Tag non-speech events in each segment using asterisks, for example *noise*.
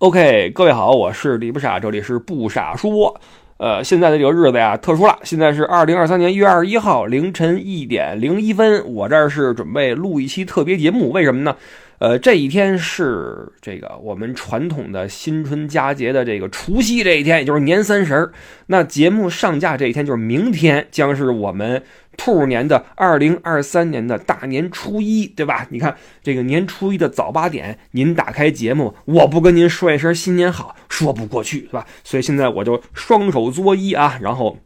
OK，各位好，我是李不傻，这里是不傻说。呃，现在的这个日子呀，特殊了，现在是二零二三年一月二十一号凌晨一点零一分，我这儿是准备录一期特别节目，为什么呢？呃，这一天是这个我们传统的新春佳节的这个除夕这一天，也就是年三十儿。那节目上架这一天就是明天，将是我们兔年的二零二三年的大年初一，对吧？你看这个年初一的早八点，您打开节目，我不跟您说一声新年好，说不过去，是吧？所以现在我就双手作揖啊，然后。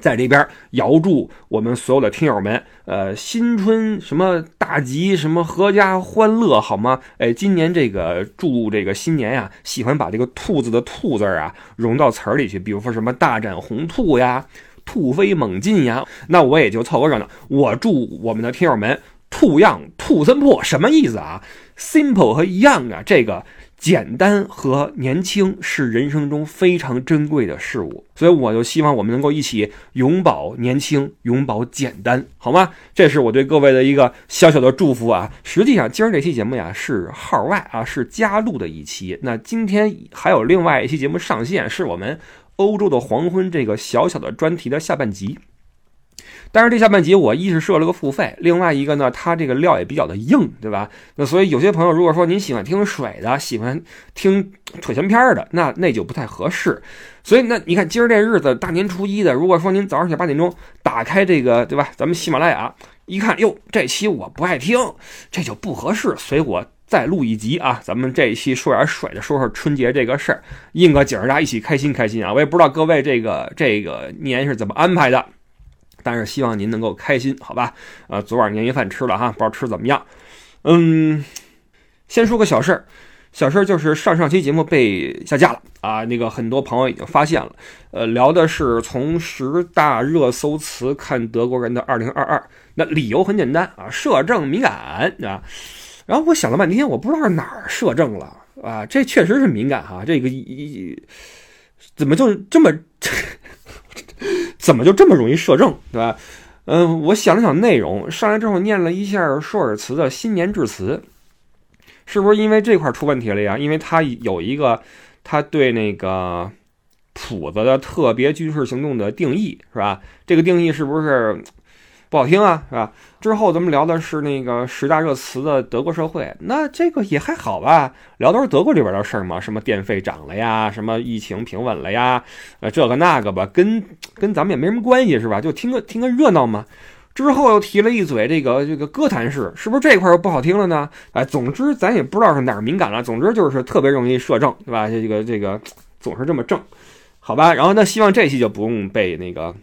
在这边遥祝我们所有的听友们，呃，新春什么大吉，什么阖家欢乐，好吗？哎，今年这个祝这个新年呀，喜欢把这个兔子的兔字啊融到词儿里去，比如说什么大展宏兔呀，兔飞猛进呀，那我也就凑个热闹。我祝我们的听友们兔样兔森破，什么意思啊？simple 和 young 啊，这个。简单和年轻是人生中非常珍贵的事物，所以我就希望我们能够一起永葆年轻，永葆简单，好吗？这是我对各位的一个小小的祝福啊！实际上，今儿这期节目呀是号外啊，是加录的一期。那今天还有另外一期节目上线，是我们欧洲的黄昏这个小小的专题的下半集。但是这下半集我一是设了个付费，另外一个呢，它这个料也比较的硬，对吧？那所以有些朋友如果说您喜欢听水的，喜欢听扯闲篇的，那那就不太合适。所以那你看今儿这日子大年初一的，如果说您早上起来八点钟打开这个，对吧？咱们喜马拉雅一看，哟，这期我不爱听，这就不合适。所以我再录一集啊，咱们这一期说点水的，说说春节这个事儿，应个景儿，大家一起开心开心啊！我也不知道各位这个这个年是怎么安排的。但是希望您能够开心，好吧？呃，昨晚年夜饭吃了哈，不知道吃怎么样。嗯，先说个小事儿，小事儿就是上上期节目被下架了啊。那个很多朋友已经发现了，呃，聊的是从十大热搜词看德国人的二零二二。那理由很简单啊，摄政敏感啊。然后我想了半天，我不知道是哪儿摄政了啊。这确实是敏感哈，这个一怎么就这么？*laughs* 怎么就这么容易摄政，对吧？嗯，我想了想内容，上来之后念了一下舒尔茨的新年致辞，是不是因为这块出问题了呀？因为他有一个他对那个谱子的特别军事行动的定义，是吧？这个定义是不是？不好听啊，是吧？之后咱们聊的是那个十大热词的德国社会，那这个也还好吧？聊都是德国这边的事儿嘛，什么电费涨了呀，什么疫情平稳了呀，呃，这个那个吧，跟跟咱们也没什么关系，是吧？就听个听个热闹嘛。之后又提了一嘴这个这个歌坛式，是不是这块又不好听了呢？哎，总之咱也不知道是哪儿敏感了，总之就是特别容易摄政，对吧？这个这个总是这么正，好吧？然后那希望这期就不用被那个。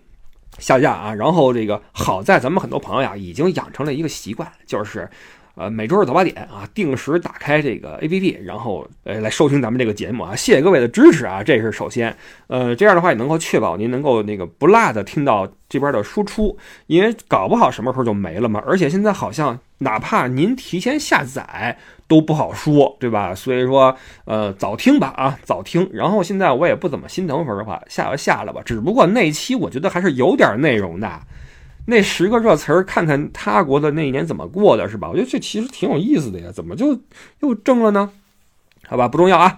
下架啊！然后这个好在咱们很多朋友呀，已经养成了一个习惯，就是，呃，每周日早八点啊，定时打开这个 APP，然后呃来收听咱们这个节目啊。谢谢各位的支持啊，这是首先，呃，这样的话也能够确保您能够那个不落的听到这边的输出，因为搞不好什么时候就没了嘛。而且现在好像哪怕您提前下载。都不好说，对吧？所以说，呃，早听吧，啊，早听。然后现在我也不怎么心疼，说实话，下就下了吧。只不过那期我觉得还是有点内容的，那十个热词儿，看看他国的那一年怎么过的，是吧？我觉得这其实挺有意思的呀，怎么就又挣了呢？好吧，不重要啊。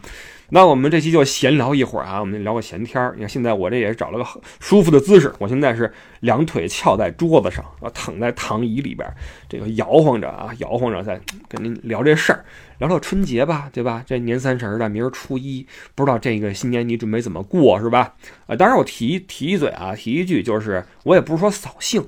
那我们这期就闲聊一会儿啊，我们聊个闲天儿。你看现在我这也是找了个舒服的姿势，我现在是两腿翘在桌子上啊，躺在躺椅里边，这个摇晃着啊，摇晃着在跟您聊这事儿，聊聊春节吧，对吧？这年三十的，明儿初一，不知道这个新年你准备怎么过，是吧？啊，当然我提提一嘴啊，提一句，就是我也不是说扫兴，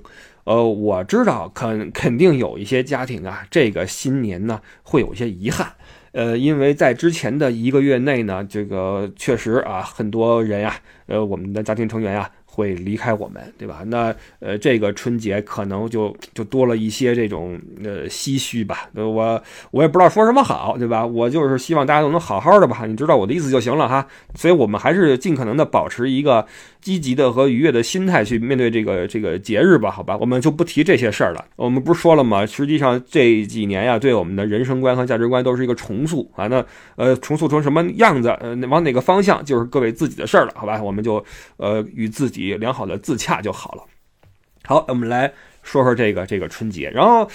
呃，我知道肯肯定有一些家庭啊，这个新年呢会有一些遗憾。呃，因为在之前的一个月内呢，这个确实啊，很多人呀，呃，我们的家庭成员呀。会离开我们，对吧？那呃，这个春节可能就就多了一些这种呃唏嘘吧。我我也不知道说什么好，对吧？我就是希望大家都能好好的吧，你知道我的意思就行了哈。所以我们还是尽可能的保持一个积极的和愉悦的心态去面对这个这个节日吧，好吧？我们就不提这些事儿了。我们不是说了吗？实际上这几年呀，对我们的人生观和价值观都是一个重塑啊。那呃，重塑成什么样子？呃，往哪个方向，就是各位自己的事儿了，好吧？我们就呃与自己。良好的自洽就好了。好，我们来说说这个这个春节。然后，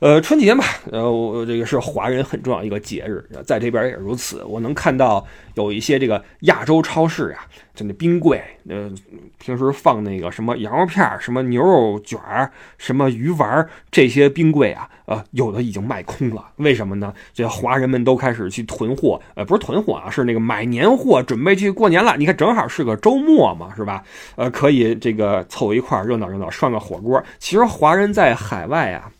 呃，春节嘛，呃，我这个是华人很重要一个节日，在这边也如此。我能看到有一些这个亚洲超市啊，就那冰柜，呃，平时放那个什么羊肉片、什么牛肉卷、什么鱼丸这些冰柜啊，呃，有的已经卖空了。为什么呢？这华人们都开始去囤货，呃，不是囤货啊，是那个买年货，准备去过年了。你看，正好是个周末嘛，是吧？呃，可以这个凑一块热闹热闹，涮个火锅。其实华人在海外啊。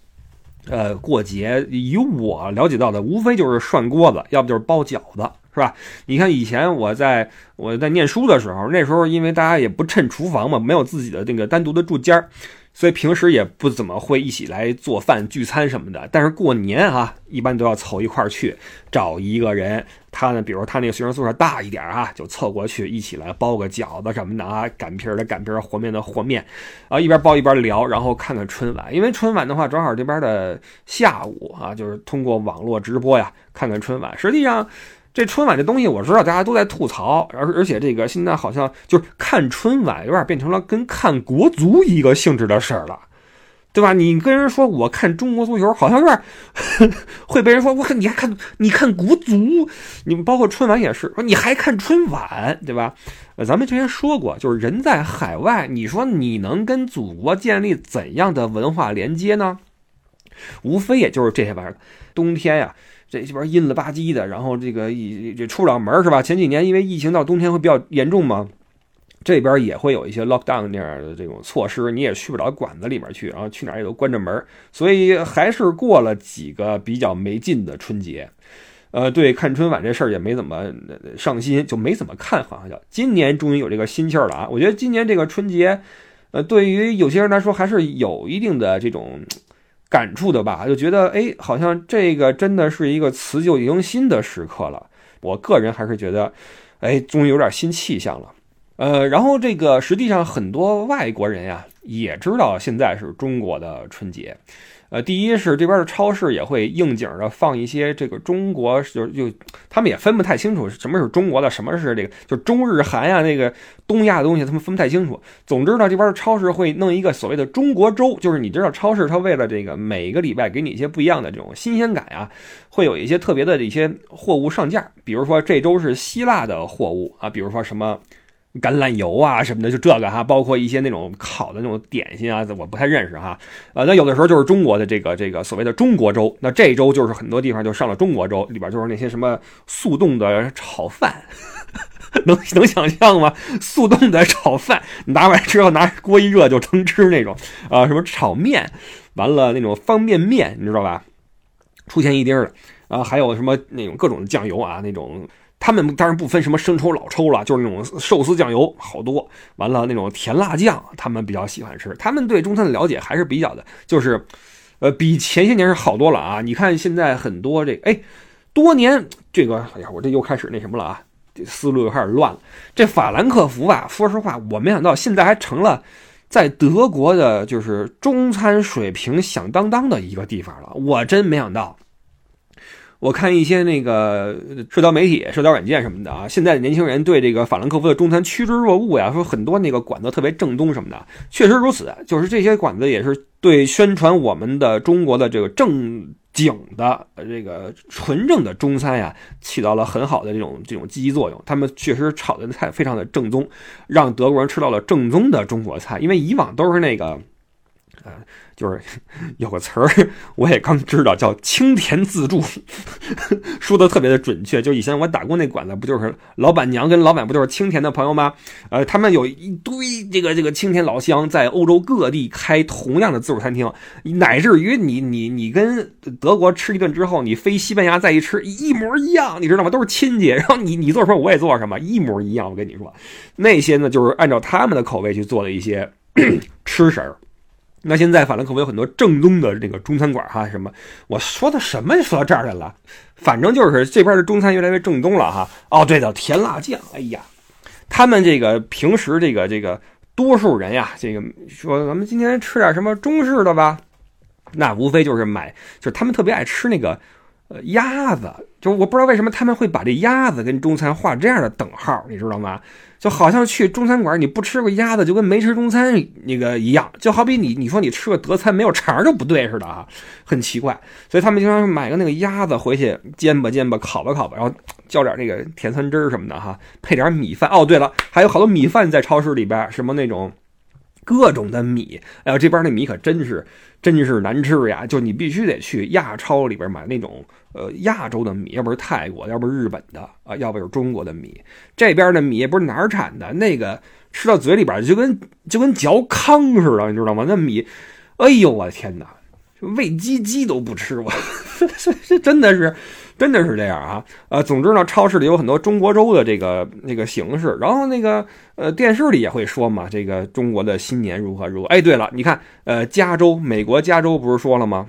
呃，过节以我了解到的，无非就是涮锅子，要不就是包饺子，是吧？你看以前我在我在念书的时候，那时候因为大家也不趁厨房嘛，没有自己的那个单独的住间儿，所以平时也不怎么会一起来做饭聚餐什么的。但是过年啊，一般都要凑一块儿去，找一个人。他呢，比如他那个学生宿舍大一点啊，就凑过去一起来包个饺子什么的啊，擀皮儿的擀皮儿，和面的和面，啊，一边包一边聊，然后看看春晚。因为春晚的话，正好这边的下午啊，就是通过网络直播呀，看看春晚。实际上，这春晚这东西，我知道大家都在吐槽，而而且这个现在好像就是看春晚有点变成了跟看国足一个性质的事儿了。对吧？你跟人说我看中国足球，好像有点 *laughs* 会被人说我看你还看你看国足，你们包括春晚也是说你还看春晚，对吧？呃，咱们之前说过，就是人在海外，你说你能跟祖国建立怎样的文化连接呢？无非也就是这些玩意儿。冬天呀，这这边阴了吧唧的，然后这个一这出不了门是吧？前几年因为疫情到冬天会比较严重嘛。这边也会有一些 lockdown 那样的这种措施，你也去不了馆子里面去，然后去哪儿也都关着门，所以还是过了几个比较没劲的春节。呃，对，看春晚这事儿也没怎么上心，就没怎么看，好像叫今年终于有这个心气儿了啊！我觉得今年这个春节，呃，对于有些人来说还是有一定的这种感触的吧，就觉得哎，好像这个真的是一个辞旧迎新的时刻了。我个人还是觉得，哎，终于有点新气象了。呃，然后这个实际上很多外国人呀也知道现在是中国的春节，呃，第一是这边的超市也会应景的放一些这个中国，就就他们也分不太清楚什么是中国的，什么是这个就中日韩呀那个东亚的东西，他们分不太清楚。总之呢，这边的超市会弄一个所谓的中国周，就是你知道超市它为了这个每个礼拜给你一些不一样的这种新鲜感呀，会有一些特别的一些货物上架，比如说这周是希腊的货物啊，比如说什么。橄榄油啊什么的，就这个哈，包括一些那种烤的那种点心啊，我不太认识哈。呃，那有的时候就是中国的这个这个所谓的中国粥，那这周就是很多地方就上了中国粥，里边就是那些什么速冻的炒饭，*laughs* 能能想象吗？速冻的炒饭拿完之后拿锅一热就成吃那种啊，什么炒面，完了那种方便面，你知道吧？出现一丁的啊，还有什么那种各种酱油啊，那种。他们当然不分什么生抽老抽了，就是那种寿司酱油好多。完了那种甜辣酱，他们比较喜欢吃。他们对中餐的了解还是比较的，就是，呃，比前些年是好多了啊。你看现在很多这，哎，多年这个，哎呀，我这又开始那什么了啊，这思路又开始乱了。这法兰克福吧，说实话，我没想到现在还成了在德国的，就是中餐水平响当当的一个地方了。我真没想到。我看一些那个社交媒体、社交软件什么的啊，现在的年轻人对这个法兰克福的中餐趋之若鹜呀，说很多那个馆子特别正宗什么的，确实如此。就是这些馆子也是对宣传我们的中国的这个正经的这个纯正的中餐呀，起到了很好的这种这种积极作用。他们确实炒的菜非常的正宗，让德国人吃到了正宗的中国菜，因为以往都是那个，呃。就是 *laughs* 有个词儿，我也刚知道，叫清甜自助，*laughs* 说的特别的准确。就以前我打工那馆子，不就是老板娘跟老板不就是清甜的朋友吗？呃，他们有一堆这个这个清甜老乡，在欧洲各地开同样的自助餐厅，乃至于你你你跟德国吃一顿之后，你飞西班牙再一吃，一模一样，你知道吗？都是亲戚。然后你你做什么，我也做什么，一模一样。我跟你说，那些呢，就是按照他们的口味去做的一些 *clears throat* 吃食儿。那现在法兰克福有很多正宗的这个中餐馆哈，什么我说的什么说到这儿来了？反正就是这边的中餐越来越正宗了哈。哦，对的，甜辣酱，哎呀，他们这个平时这个这个多数人呀，这个说咱们今天吃点什么中式的吧，那无非就是买，就是他们特别爱吃那个呃鸭子，就我不知道为什么他们会把这鸭子跟中餐画这样的等号，你知道吗？就好像去中餐馆你不吃过鸭子，就跟没吃中餐那个一样，就好比你你说你吃个德餐没有肠就不对似的啊，很奇怪。所以他们经常买个那个鸭子回去煎吧煎吧，烤吧烤吧，然后浇点那个甜酸汁什么的哈，配点米饭。哦，对了，还有好多米饭在超市里边，什么那种。各种的米，哎呦，这边那米可真是真是难吃呀！就你必须得去亚超里边买那种呃亚洲的米，要不是泰国，要不是日本的啊，要不是中国的米。这边的米也不是哪儿产的，那个吃到嘴里边就跟就跟嚼糠似的，你知道吗？那米，哎呦我的天哪，喂鸡鸡都不吃我，*laughs* 这真的是。真的是这样啊，呃，总之呢，超市里有很多中国粥的这个那个形式，然后那个呃电视里也会说嘛，这个中国的新年如何如何。哎，对了，你看，呃，加州，美国加州不是说了吗？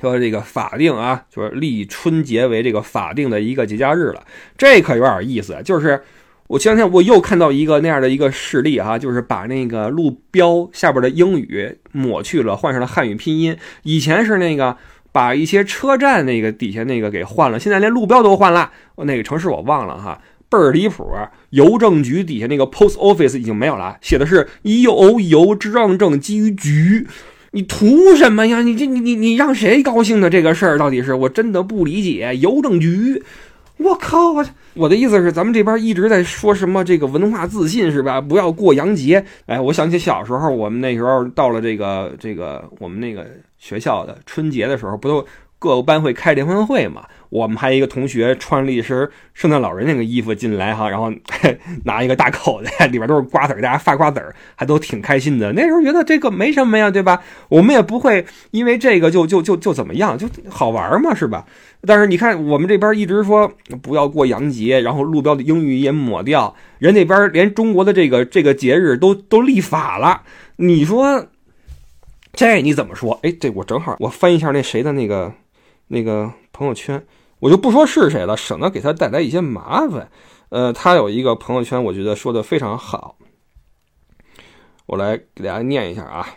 说这个法定啊，就是立春节为这个法定的一个节假日了，这可有点意思。就是我前两天我又看到一个那样的一个事例啊，就是把那个路标下边的英语抹去了，换上了汉语拼音，以前是那个。把一些车站那个底下那个给换了，现在连路标都换了。那个城市我忘了哈，倍儿离谱。邮政局底下那个 post office 已经没有了，写的是邮邮政政基于局。你图什么呀？你这你你你让谁高兴的这个事儿到底是我真的不理解。邮政局，我靠！我我的意思是，咱们这边一直在说什么这个文化自信是吧？不要过洋节。哎，我想起小时候，我们那时候到了这个这个我们那个。学校的春节的时候，不都各个班会开联欢会嘛？我们还有一个同学穿了一身圣诞老人那个衣服进来哈，然后拿一个大口袋，*laughs* 里边都是瓜子，大家发瓜子儿，还都挺开心的。那时候觉得这个没什么呀，对吧？我们也不会因为这个就就就就怎么样，就好玩嘛，是吧？但是你看，我们这边一直说不要过洋节，然后路标的英语也抹掉，人那边连中国的这个这个节日都都立法了，你说？这你怎么说？哎，这我正好我翻一下那谁的那个那个朋友圈，我就不说是谁了，省得给他带来一些麻烦。呃，他有一个朋友圈，我觉得说的非常好，我来给大家念一下啊。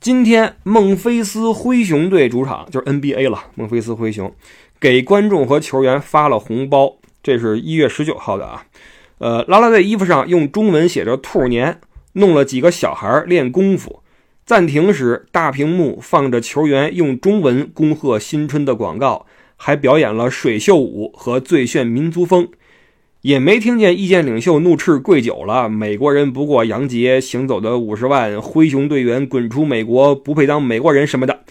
今天孟菲斯灰熊队主场就是 NBA 了，孟菲斯灰熊给观众和球员发了红包，这是一月十九号的啊。呃，拉拉队衣服上用中文写着“兔年”，弄了几个小孩练功夫。暂停时，大屏幕放着球员用中文恭贺新春的广告，还表演了水袖舞和最炫民族风。也没听见意见领袖怒斥跪久了。美国人不过洋节，行走的五十万灰熊队员滚出美国，不配当美国人什么的。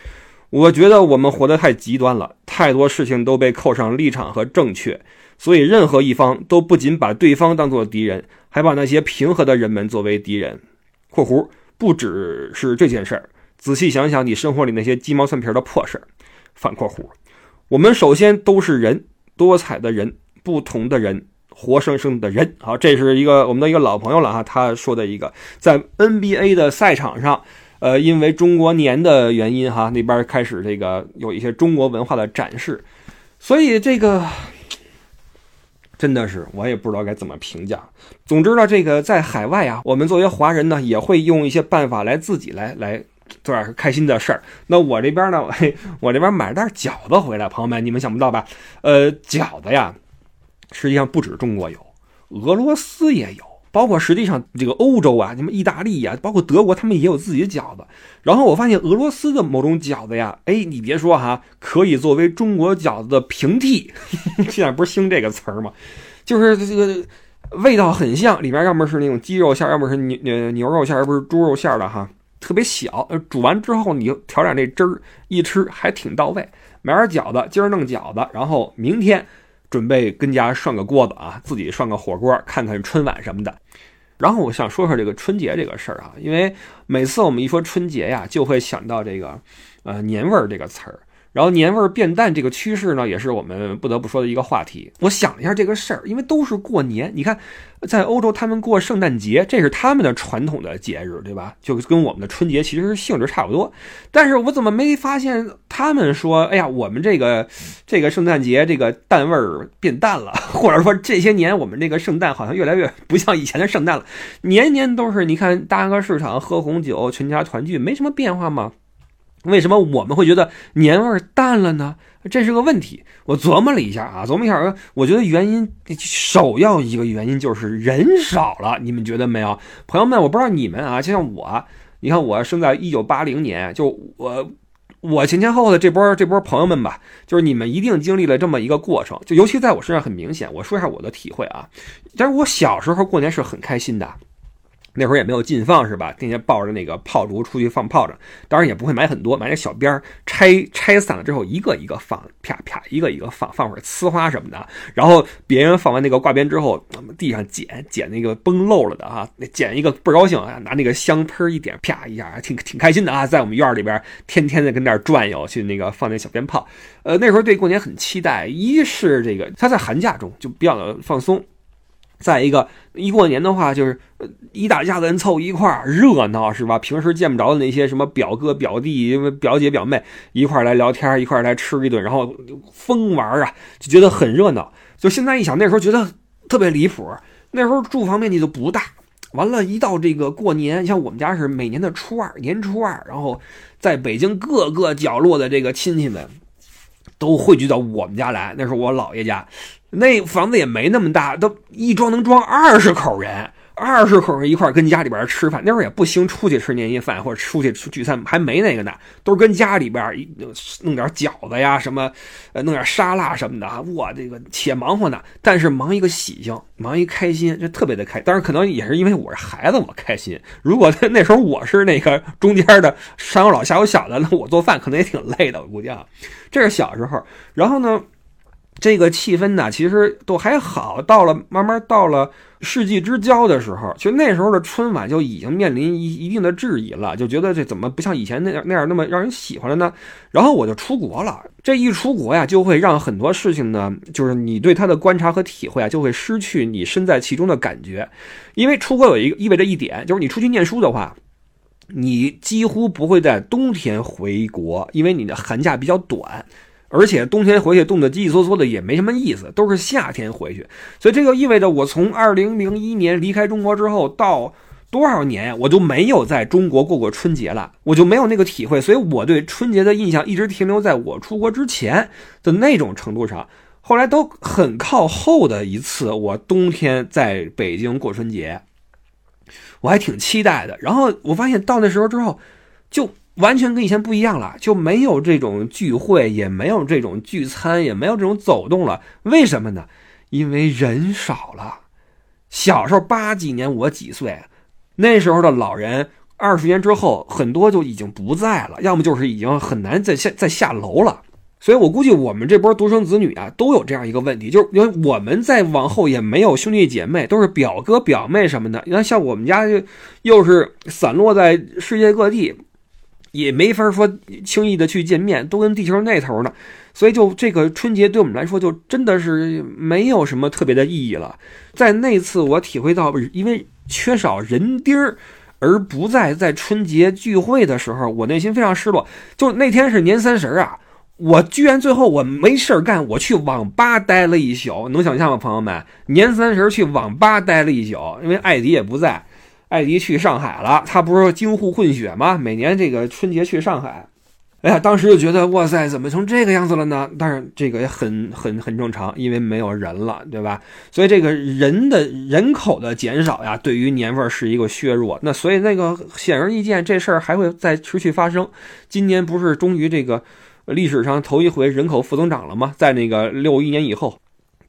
我觉得我们活得太极端了，太多事情都被扣上立场和正确，所以任何一方都不仅把对方当作敌人，还把那些平和的人们作为敌人。（括弧）不只是这件事儿，仔细想想你生活里那些鸡毛蒜皮的破事儿。反括弧，我们首先都是人，多彩的人，不同的人，活生生的人。好，这是一个我们的一个老朋友了哈，他说的一个在 NBA 的赛场上，呃，因为中国年的原因哈，那边开始这个有一些中国文化的展示，所以这个。真的是，我也不知道该怎么评价。总之呢，这个在海外啊，我们作为华人呢，也会用一些办法来自己来来做点开心的事儿。那我这边呢，嘿 *laughs* 我这边买了袋饺子回来，朋友们，你们想不到吧？呃，饺子呀，实际上不止中国有，俄罗斯也有。包括实际上这个欧洲啊，什么意大利呀，包括德国，他们也有自己的饺子。然后我发现俄罗斯的某种饺子呀，哎，你别说哈，可以作为中国饺子的平替。*laughs* 现在不是兴这个词儿吗？就是这个味道很像，里面要么是那种鸡肉馅，要么是牛牛肉馅，而不是猪肉馅的哈，特别小。煮完之后你调点那汁儿，一吃还挺到位。买点饺子，今儿弄饺子，然后明天。准备跟家涮个锅子啊，自己涮个火锅，看看春晚什么的。然后我想说说这个春节这个事儿啊，因为每次我们一说春节呀，就会想到这个呃年味儿这个词儿。然后年味儿变淡这个趋势呢，也是我们不得不说的一个话题。我想了一下这个事儿，因为都是过年，你看，在欧洲他们过圣诞节，这是他们的传统的节日，对吧？就跟我们的春节其实性质差不多。但是我怎么没发现他们说，哎呀，我们这个这个圣诞节这个淡味儿变淡了，或者说这些年我们这个圣诞好像越来越不像以前的圣诞了，年年都是你看大个市场喝红酒，全家团聚，没什么变化吗？为什么我们会觉得年味淡了呢？这是个问题。我琢磨了一下啊，琢磨一下，我觉得原因首要一个原因就是人少了。你们觉得没有，朋友们？我不知道你们啊，就像我，你看我生在一九八零年，就我。我前前后后的这波这波朋友们吧，就是你们一定经历了这么一个过程，就尤其在我身上很明显。我说一下我的体会啊，但是我小时候过年是很开心的。那会儿也没有禁放是吧？天天抱着那个炮竹出去放炮仗，当然也不会买很多，买那小鞭儿拆拆散了之后一个一个放，啪啪一个一个放，放会儿呲花什么的。然后别人放完那个挂鞭之后，地上捡捡那个崩漏了的啊，捡一个倍儿高兴啊，拿那个香喷一点，啪一下，挺挺开心的啊，在我们院里边天天的跟那儿转悠去那个放那小鞭炮。呃，那时候对过年很期待，一是这个他在寒假中就比较的放松。再一个，一过年的话，就是一大家子人凑一块儿热闹，是吧？平时见不着的那些什么表哥、表弟、表姐、表妹一块儿来聊天，一块儿来吃一顿，然后疯玩啊，就觉得很热闹。就现在一想，那时候觉得特别离谱。那时候住房面积都不大，完了，一到这个过年，像我们家是每年的初二，年初二，然后在北京各个角落的这个亲戚们都汇聚到我们家来，那是我姥爷家。那房子也没那么大，都一装能装二十口人，二十口人一块跟家里边吃饭。那会儿也不兴出去吃年夜饭或者出去聚餐，还没那个呢，都是跟家里边弄点饺子呀什么，呃，弄点沙拉什么的。哇，这个且忙活呢，但是忙一个喜庆，忙一开心，就特别的开。但是可能也是因为我是孩子，我开心。如果那时候我是那个中间的上有老下有小的，那我做饭可能也挺累的，我估计啊。这是小时候，然后呢？这个气氛呢，其实都还好。到了慢慢到了世纪之交的时候，其实那时候的春晚就已经面临一一定的质疑了，就觉得这怎么不像以前那样那样那么让人喜欢了呢？然后我就出国了。这一出国呀，就会让很多事情呢，就是你对他的观察和体会啊，就会失去你身在其中的感觉。因为出国有一个意味着一点，就是你出去念书的话，你几乎不会在冬天回国，因为你的寒假比较短。而且冬天回去冻得叽叽嗦嗦的也没什么意思，都是夏天回去，所以这就意味着我从二零零一年离开中国之后到多少年，我就没有在中国过过春节了，我就没有那个体会，所以我对春节的印象一直停留在我出国之前的那种程度上。后来都很靠后的一次，我冬天在北京过春节，我还挺期待的。然后我发现到那时候之后，就。完全跟以前不一样了，就没有这种聚会，也没有这种聚餐，也没有这种走动了。为什么呢？因为人少了。小时候八几年我几岁，那时候的老人，二十年之后很多就已经不在了，要么就是已经很难再下再下楼了。所以我估计我们这波独生子女啊，都有这样一个问题，就是因为我们再往后也没有兄弟姐妹，都是表哥表妹什么的。你看，像我们家就又是散落在世界各地。也没法说轻易的去见面，都跟地球那头呢，所以就这个春节对我们来说就真的是没有什么特别的意义了。在那次我体会到，因为缺少人丁儿，而不在在春节聚会的时候，我内心非常失落。就那天是年三十啊，我居然最后我没事儿干，我去网吧待了一宿，能想象吗，朋友们？年三十去网吧待了一宿，因为艾迪也不在。艾迪去上海了，他不是京沪混血吗？每年这个春节去上海，哎呀，当时就觉得哇塞，怎么成这个样子了呢？但是这个也很很很正常，因为没有人了，对吧？所以这个人的人口的减少呀，对于年味是一个削弱。那所以那个显而易见，这事儿还会再持续发生。今年不是终于这个历史上头一回人口负增长了吗？在那个六一年以后。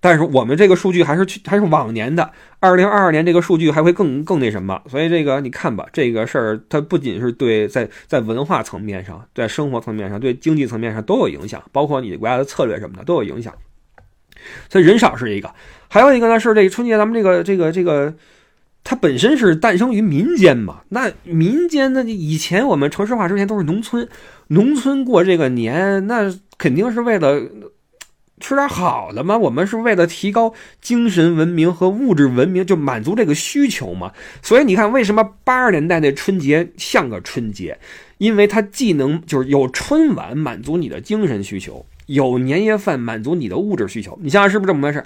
但是我们这个数据还是去还是往年的，二零二二年这个数据还会更更那什么，所以这个你看吧，这个事儿它不仅是对在在文化层面上，在生活层面上，对经济层面上都有影响，包括你国家的策略什么的都有影响。所以人少是一个，还有一个呢是这个春节咱们这个这个这个，它本身是诞生于民间嘛，那民间那以前我们城市化之前都是农村，农村过这个年那肯定是为了。吃点好的嘛，我们是为了提高精神文明和物质文明，就满足这个需求嘛。所以你看，为什么八十年代那春节像个春节？因为它既能就是有春晚满足你的精神需求，有年夜饭满足你的物质需求。你想想是不是这么回事？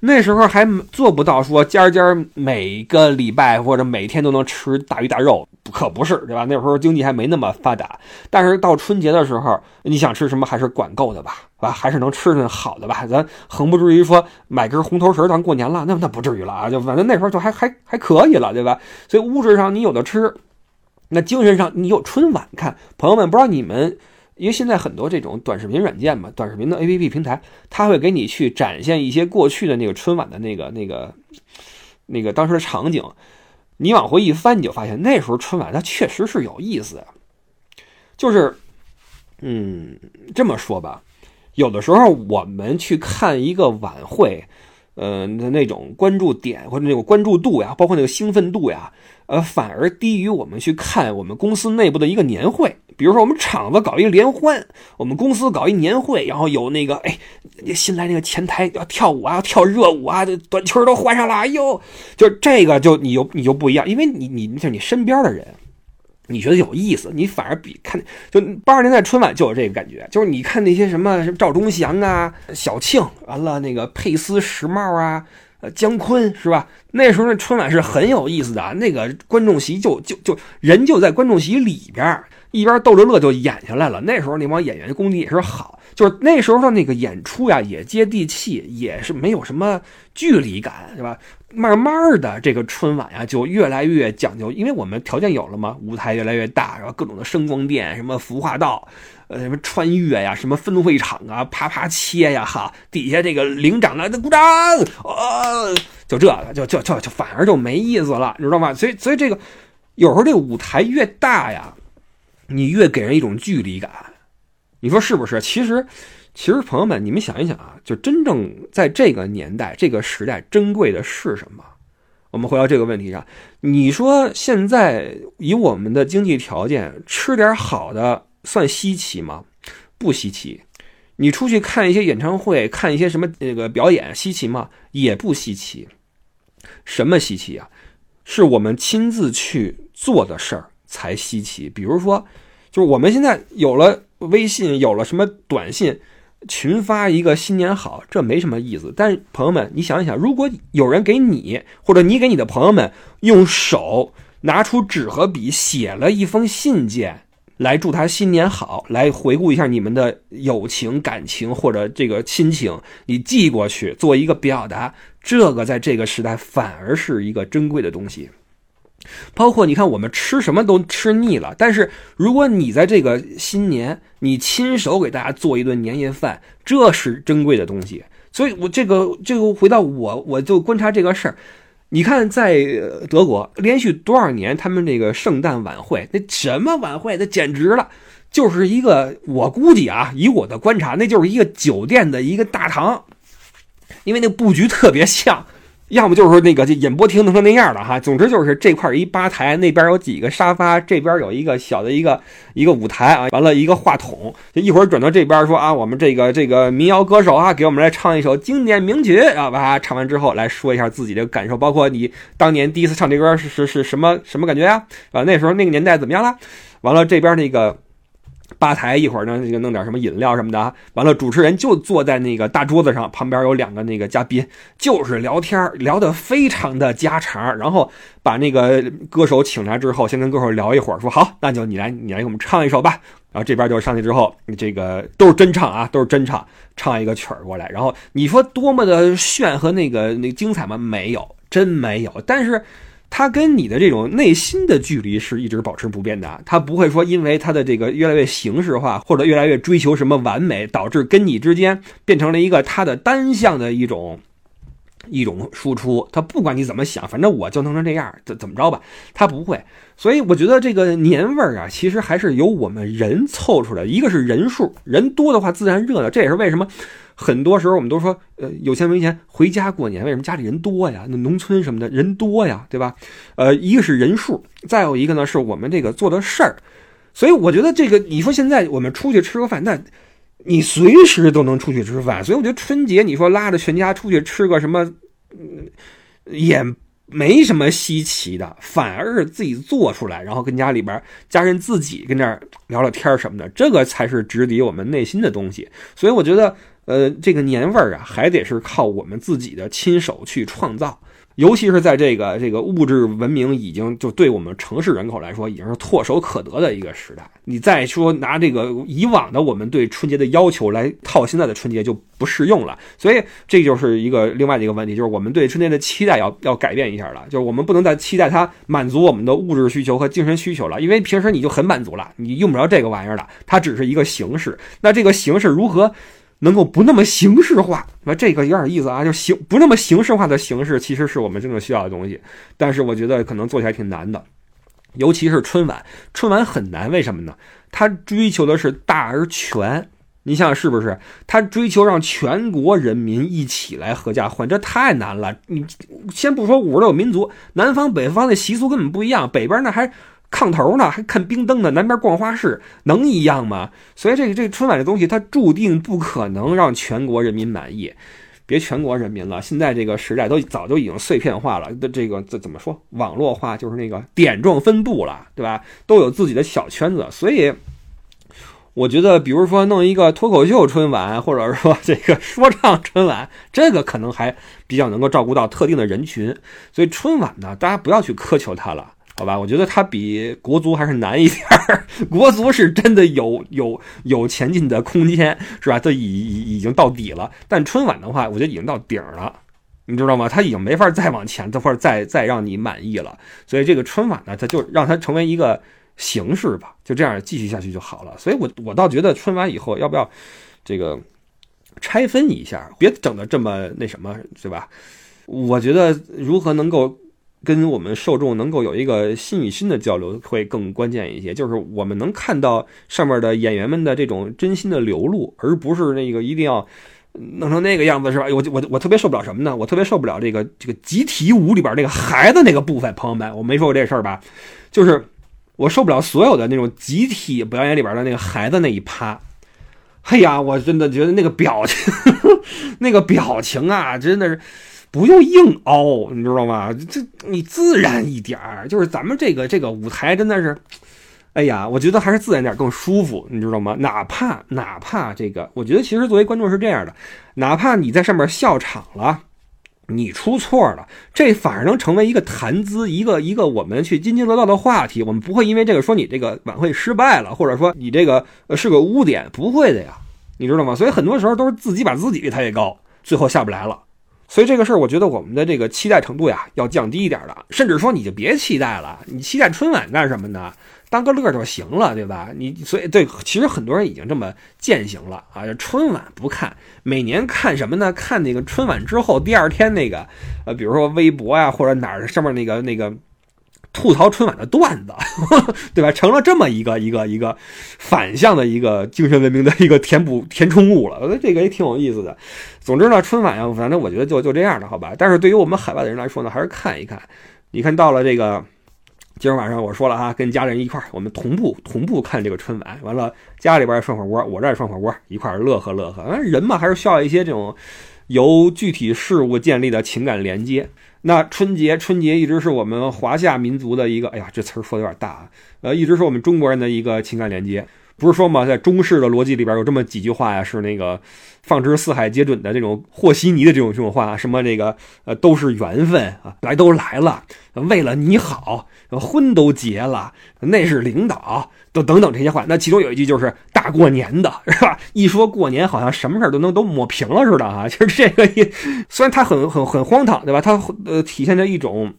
那时候还做不到说家家每个礼拜或者每天都能吃大鱼大肉，可不是，对吧？那时候经济还没那么发达。但是到春节的时候，你想吃什么还是管够的吧，啊，还是能吃顿好的吧。咱横不至于说买根红头绳当过年了，那那不至于了啊。就反正那时候就还还还可以了，对吧？所以物质上你有的吃，那精神上你有春晚看。朋友们，不知道你们。因为现在很多这种短视频软件嘛，短视频的 APP 平台，它会给你去展现一些过去的那个春晚的那个、那个、那个当时的场景。你往回一翻，你就发现那时候春晚它确实是有意思。就是，嗯，这么说吧，有的时候我们去看一个晚会，呃，那种关注点或者那种关注度呀，包括那个兴奋度呀，呃，反而低于我们去看我们公司内部的一个年会。比如说，我们厂子搞一个联欢，我们公司搞一年会，然后有那个哎，新来那个前台要跳舞啊，跳热舞啊，短裙都换上了，哎呦，就这个就你就你就不一样，因为你你就你身边的人，你觉得有意思，你反而比看就八十年代春晚就有这个感觉，就是你看那些什么什么赵忠祥啊、小庆，完了那个佩斯时髦啊、呃姜昆是吧？那时候那春晚是很有意思的，那个观众席就就就人就在观众席里边。一边逗着乐就演下来了。那时候那帮演员功底也是好，就是那时候的那个演出呀，也接地气，也是没有什么距离感，是吧？慢慢的，这个春晚呀就越来越讲究，因为我们条件有了嘛，舞台越来越大，然后各种的声光电，什么服化道，呃，什么穿越呀，什么分会场啊，啪啪切呀，哈，底下这个领奖的鼓掌，哦，就这个，就就就就反而就没意思了，你知道吗？所以所以这个有时候这个舞台越大呀。你越给人一种距离感，你说是不是？其实，其实朋友们，你们想一想啊，就真正在这个年代、这个时代，珍贵的是什么？我们回到这个问题上，你说现在以我们的经济条件，吃点好的算稀奇吗？不稀奇。你出去看一些演唱会，看一些什么那个表演，稀奇吗？也不稀奇。什么稀奇啊？是我们亲自去做的事儿。才稀奇，比如说，就是我们现在有了微信，有了什么短信，群发一个新年好，这没什么意思。但是朋友们，你想一想，如果有人给你，或者你给你的朋友们，用手拿出纸和笔写了一封信件，来祝他新年好，来回顾一下你们的友情、感情或者这个亲情，你寄过去做一个表达，这个在这个时代反而是一个珍贵的东西。包括你看，我们吃什么都吃腻了，但是如果你在这个新年，你亲手给大家做一顿年夜饭，这是珍贵的东西。所以，我这个这个回到我，我就观察这个事儿。你看，在德国连续多少年，他们这个圣诞晚会，那什么晚会，那简直了，就是一个我估计啊，以我的观察，那就是一个酒店的一个大堂，因为那布局特别像。要么就是说那个这演播厅弄成那样的哈，总之就是这块一吧台，那边有几个沙发，这边有一个小的一个一个舞台啊，完了一个话筒，就一会儿转到这边说啊，我们这个这个民谣歌手啊，给我们来唱一首经典名曲啊，吧，唱完之后来说一下自己的感受，包括你当年第一次唱这歌是是是什么什么感觉呀？啊，那时候那个年代怎么样了？完了这边那个。吧台一会儿呢，就弄点什么饮料什么的。完了，主持人就坐在那个大桌子上，旁边有两个那个嘉宾，就是聊天，聊得非常的家常。然后把那个歌手请来之后，先跟歌手聊一会儿，说好，那就你来，你来给我们唱一首吧。然后这边就上去之后，这个都是真唱啊，都是真唱，唱一个曲儿过来。然后你说多么的炫和那个那精彩吗？没有，真没有。但是。他跟你的这种内心的距离是一直保持不变的，他不会说因为他的这个越来越形式化或者越来越追求什么完美，导致跟你之间变成了一个他的单向的一种一种输出。他不管你怎么想，反正我就弄成这样，怎怎么着吧，他不会。所以我觉得这个年味儿啊，其实还是由我们人凑出来。一个是人数，人多的话自然热闹，这也是为什么。很多时候我们都说，呃，有钱没钱回家过年，为什么家里人多呀？那农村什么的人多呀，对吧？呃，一个是人数，再有一个呢是我们这个做的事儿。所以我觉得这个，你说现在我们出去吃个饭，那你随时都能出去吃饭。所以我觉得春节你说拉着全家出去吃个什么，也没什么稀奇的，反而是自己做出来，然后跟家里边家人自己跟那儿聊聊天什么的，这个才是直抵我们内心的东西。所以我觉得。呃，这个年味儿啊，还得是靠我们自己的亲手去创造。尤其是在这个这个物质文明已经就对我们城市人口来说已经是唾手可得的一个时代，你再说拿这个以往的我们对春节的要求来套现在的春节就不适用了，所以这就是一个另外的一个问题，就是我们对春节的期待要要改变一下了，就是我们不能再期待它满足我们的物质需求和精神需求了，因为平时你就很满足了，你用不着这个玩意儿了，它只是一个形式，那这个形式如何？能够不那么形式化，那这个有点意思啊，就形不那么形式化的形式，其实是我们真正需要的东西。但是我觉得可能做起来挺难的，尤其是春晚，春晚很难，为什么呢？它追求的是大而全，你想想是不是？它追求让全国人民一起来合家欢，这太难了。你先不说五十六民族，南方北方的习俗根本不一样，北边那还。炕头呢，还看冰灯呢，南边逛花市，能一样吗？所以这个这个春晚这东西，它注定不可能让全国人民满意。别全国人民了，现在这个时代都早就已经碎片化了。的这个这怎么说？网络化就是那个点状分布了，对吧？都有自己的小圈子。所以，*laughs* 我觉得，比如说弄一个脱口秀春晚，或者说这个 *laughs* 说唱春晚，这个可能还比较能够照顾到特定的人群。所以春晚呢，大家不要去苛求它了。好吧，我觉得它比国足还是难一点儿。*laughs* 国足是真的有有有前进的空间，是吧？它已已已经到底了。但春晚的话，我觉得已经到顶了，你知道吗？它已经没法再往前，或者再再让你满意了。所以这个春晚呢，它就让它成为一个形式吧，就这样继续下去就好了。所以我我倒觉得春晚以后要不要这个拆分一下，别整的这么那什么，对吧？我觉得如何能够。跟我们受众能够有一个心与心的交流会更关键一些，就是我们能看到上面的演员们的这种真心的流露，而不是那个一定要弄成那个样子，是吧？我我我特别受不了什么呢？我特别受不了这个这个集体舞里边那个孩子那个部分，朋友们，我没说过这事儿吧？就是我受不了所有的那种集体表演里边的那个孩子那一趴。哎呀，我真的觉得那个表情，*laughs* 那个表情啊，真的是。不用硬凹，你知道吗？这你自然一点儿，就是咱们这个这个舞台真的是，哎呀，我觉得还是自然点更舒服，你知道吗？哪怕哪怕这个，我觉得其实作为观众是这样的，哪怕你在上面笑场了，你出错了，这反而能成为一个谈资，一个一个我们去津津乐道的话题。我们不会因为这个说你这个晚会失败了，或者说你这个是个污点，不会的呀，你知道吗？所以很多时候都是自己把自己给抬高，最后下不来了。所以这个事儿，我觉得我们的这个期待程度呀，要降低一点了，甚至说你就别期待了，你期待春晚干什么呢？当个乐就行了，对吧？你所以对，其实很多人已经这么践行了啊，春晚不看，每年看什么呢？看那个春晚之后第二天那个，呃，比如说微博呀或者哪儿上面那个那个。吐槽春晚的段子，对吧？成了这么一个一个一个反向的一个精神文明的一个填补填充物了。我觉得这个也挺有意思的。总之呢，春晚呀，反正我觉得就就这样的，好吧。但是对于我们海外的人来说呢，还是看一看。你看到了这个，今儿晚上我说了哈，跟家人一块儿，我们同步同步看这个春晚。完了，家里边涮火锅，我这儿涮火锅，一块儿乐呵乐呵。人嘛，还是需要一些这种由具体事物建立的情感连接。那春节，春节一直是我们华夏民族的一个，哎呀，这词儿说的有点大啊，呃，一直是我们中国人的一个情感连接。不是说嘛，在中式的逻辑里边有这么几句话呀，是那个放之四海皆准的这种和稀泥的这种这种话，什么这个呃都是缘分啊，来都来了，为了你好，婚都结了，那是领导，都等等这些话。那其中有一句就是大过年的，是吧？一说过年，好像什么事都能都抹平了似的啊。其实这个也虽然它很很很荒唐，对吧？它呃体现着一种。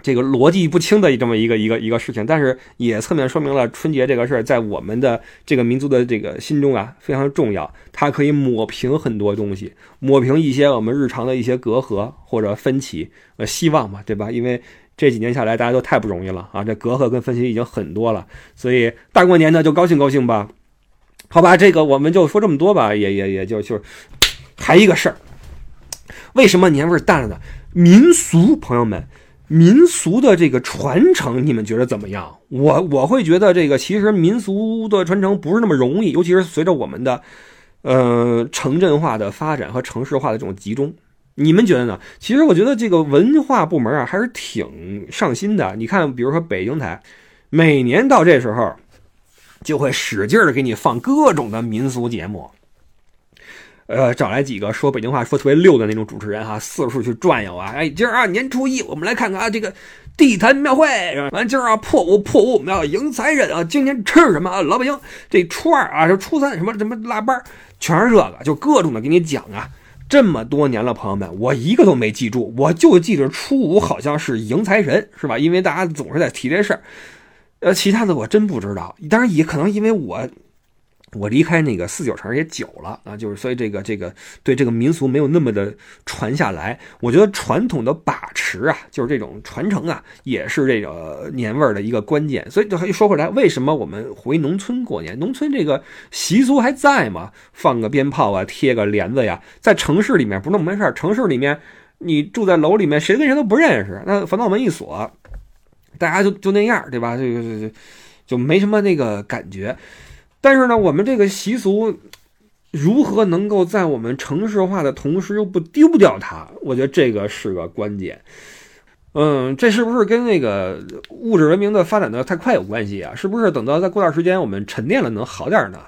这个逻辑不清的这么一个一个一个事情，但是也侧面说明了春节这个事儿在我们的这个民族的这个心中啊非常重要。它可以抹平很多东西，抹平一些我们日常的一些隔阂或者分歧。呃，希望嘛，对吧？因为这几年下来大家都太不容易了啊，这隔阂跟分歧已经很多了。所以大过年的就高兴高兴吧，好吧？这个我们就说这么多吧，也也也就就还一个事儿，为什么年味淡了呢？民俗朋友们。民俗的这个传承，你们觉得怎么样？我我会觉得这个其实民俗的传承不是那么容易，尤其是随着我们的，呃，城镇化的发展和城市化的这种集中，你们觉得呢？其实我觉得这个文化部门啊还是挺上心的。你看，比如说北京台，每年到这时候，就会使劲的给你放各种的民俗节目。呃，找来几个说北京话说特别溜的那种主持人哈，四处去转悠啊。哎，今儿啊年初一，我们来看看啊这个地坛庙会。完今儿啊破五破五，我们要迎财神啊。今天吃什么啊？老百姓这初二啊，这初三什么什么腊八，全是这个，就各种的给你讲啊。这么多年了，朋友们，我一个都没记住，我就记着初五好像是迎财神，是吧？因为大家总是在提这事儿。呃，其他的我真不知道。当然也可能因为我。我离开那个四九城也久了啊，就是所以这个这个对这个民俗没有那么的传下来。我觉得传统的把持啊，就是这种传承啊，也是这个年味儿的一个关键。所以就说回来，为什么我们回农村过年？农村这个习俗还在吗？放个鞭炮啊，贴个帘子呀。在城市里面不那么回事儿。城市里面你住在楼里面，谁跟谁都不认识，那防盗门一锁，大家就就那样，对吧？这个就就没什么那个感觉。但是呢，我们这个习俗如何能够在我们城市化的同时又不丢掉它？我觉得这个是个关键。嗯，这是不是跟那个物质文明的发展的太快有关系啊？是不是等到再过段时间我们沉淀了能好点呢？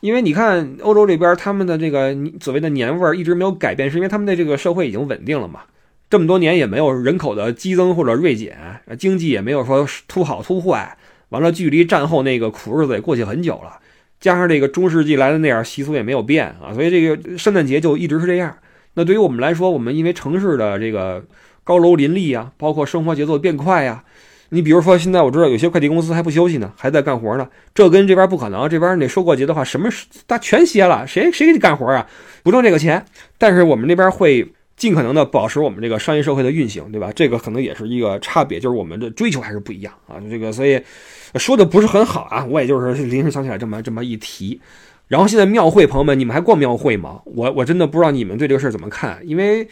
因为你看欧洲这边他们的这个所谓的年味儿一直没有改变，是因为他们的这个社会已经稳定了嘛？这么多年也没有人口的激增或者锐减，经济也没有说突好突坏。完了，距离战后那个苦日子也过去很久了，加上这个中世纪来的那样习俗也没有变啊，所以这个圣诞节就一直是这样。那对于我们来说，我们因为城市的这个高楼林立啊，包括生活节奏变快呀，你比如说现在我知道有些快递公司还不休息呢，还在干活呢，这跟这边不可能，这边你收过节的话，什么大全歇了，谁谁给你干活啊？不挣这个钱，但是我们那边会。尽可能的保持我们这个商业社会的运行，对吧？这个可能也是一个差别，就是我们的追求还是不一样啊。这个所以说的不是很好啊，我也就是临时想起来这么这么一提。然后现在庙会，朋友们，你们还逛庙会吗？我我真的不知道你们对这个事儿怎么看，因为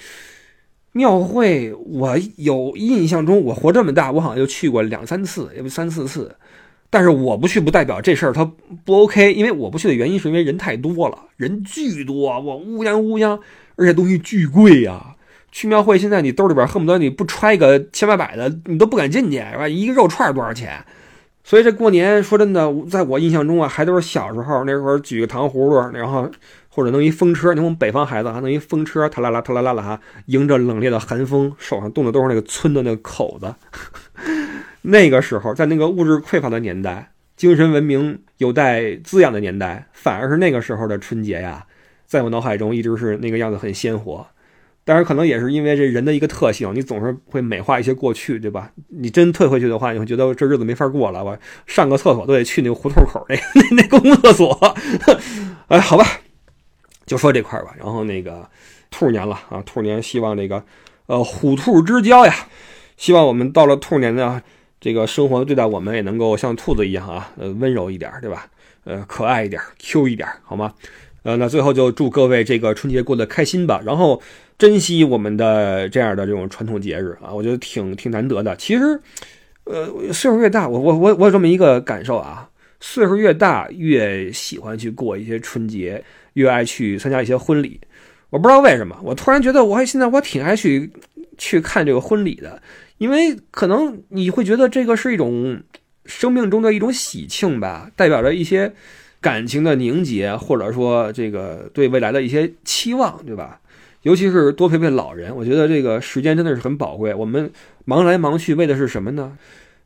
庙会我有印象中，我活这么大，我好像就去过两三次，也不三四次。但是我不去不代表这事儿它不 OK，因为我不去的原因是因为人太多了，人巨多，我乌泱乌泱。而且东西巨贵呀！去庙会现在你兜里边恨不得你不揣个千八百的，你都不敢进去，是吧？一个肉串多少钱？所以这过年说真的，在我印象中啊，还都是小时候那会儿举个糖葫芦，然后或者弄一风车，你看我们北方孩子还弄一风车，他啦啦塔啦啦啦，迎着冷冽的寒风，手上冻的都是那个村的那个口子。*laughs* 那个时候，在那个物质匮乏的年代，精神文明有待滋养的年代，反而是那个时候的春节呀。在我脑海中一直是那个样子，很鲜活。但是可能也是因为这人的一个特性，你总是会美化一些过去，对吧？你真退回去的话，你会觉得这日子没法过了。我上个厕所都得去那个胡同口那那那公共厕所。*laughs* 哎，好吧，就说这块吧。然后那个兔年了啊，兔年希望这个呃虎兔之交呀，希望我们到了兔年呢，这个生活对待我们也能够像兔子一样啊，呃温柔一点，对吧？呃可爱一点，Q 一点，好吗？呃，那最后就祝各位这个春节过得开心吧，然后珍惜我们的这样的这种传统节日啊，我觉得挺挺难得的。其实，呃，岁数越大，我我我我有这么一个感受啊，岁数越大越喜欢去过一些春节，越爱去参加一些婚礼。我不知道为什么，我突然觉得我还现在我挺爱去去看这个婚礼的，因为可能你会觉得这个是一种生命中的一种喜庆吧，代表着一些。感情的凝结，或者说这个对未来的一些期望，对吧？尤其是多陪陪老人，我觉得这个时间真的是很宝贵。我们忙来忙去，为的是什么呢？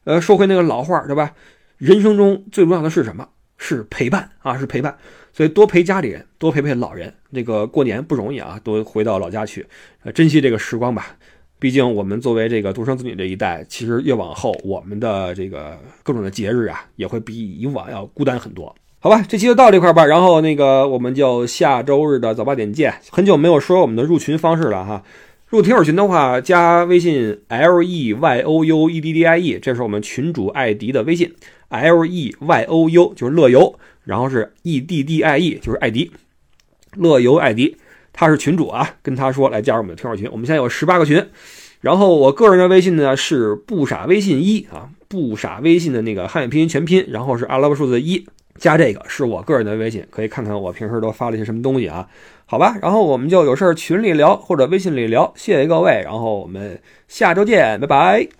呃，说回那个老话，对吧？人生中最重要的是什么？是陪伴啊，是陪伴。所以多陪家里人，多陪陪老人。这个过年不容易啊，多回到老家去，珍惜这个时光吧。毕竟我们作为这个独生子女这一代，其实越往后，我们的这个各种的节日啊，也会比以往要孤单很多。好吧，这期就到这块吧。然后那个，我们就下周日的早八点见。很久没有说我们的入群方式了哈。入听友群的话，加微信 l e y o u e d d i e，这是我们群主艾迪的微信 l e y o u 就是乐游，然后是 e d d i e 就是艾迪，乐游艾迪，他是群主啊。跟他说来加入我们的听友群，我们现在有十八个群。然后我个人的微信呢是不傻微信一啊，不傻微信的那个汉语拼音全拼，然后是阿拉伯数字一。加这个是我个人的微信，可以看看我平时都发了些什么东西啊？好吧，然后我们就有事儿群里聊或者微信里聊，谢谢各位，然后我们下周见，拜拜。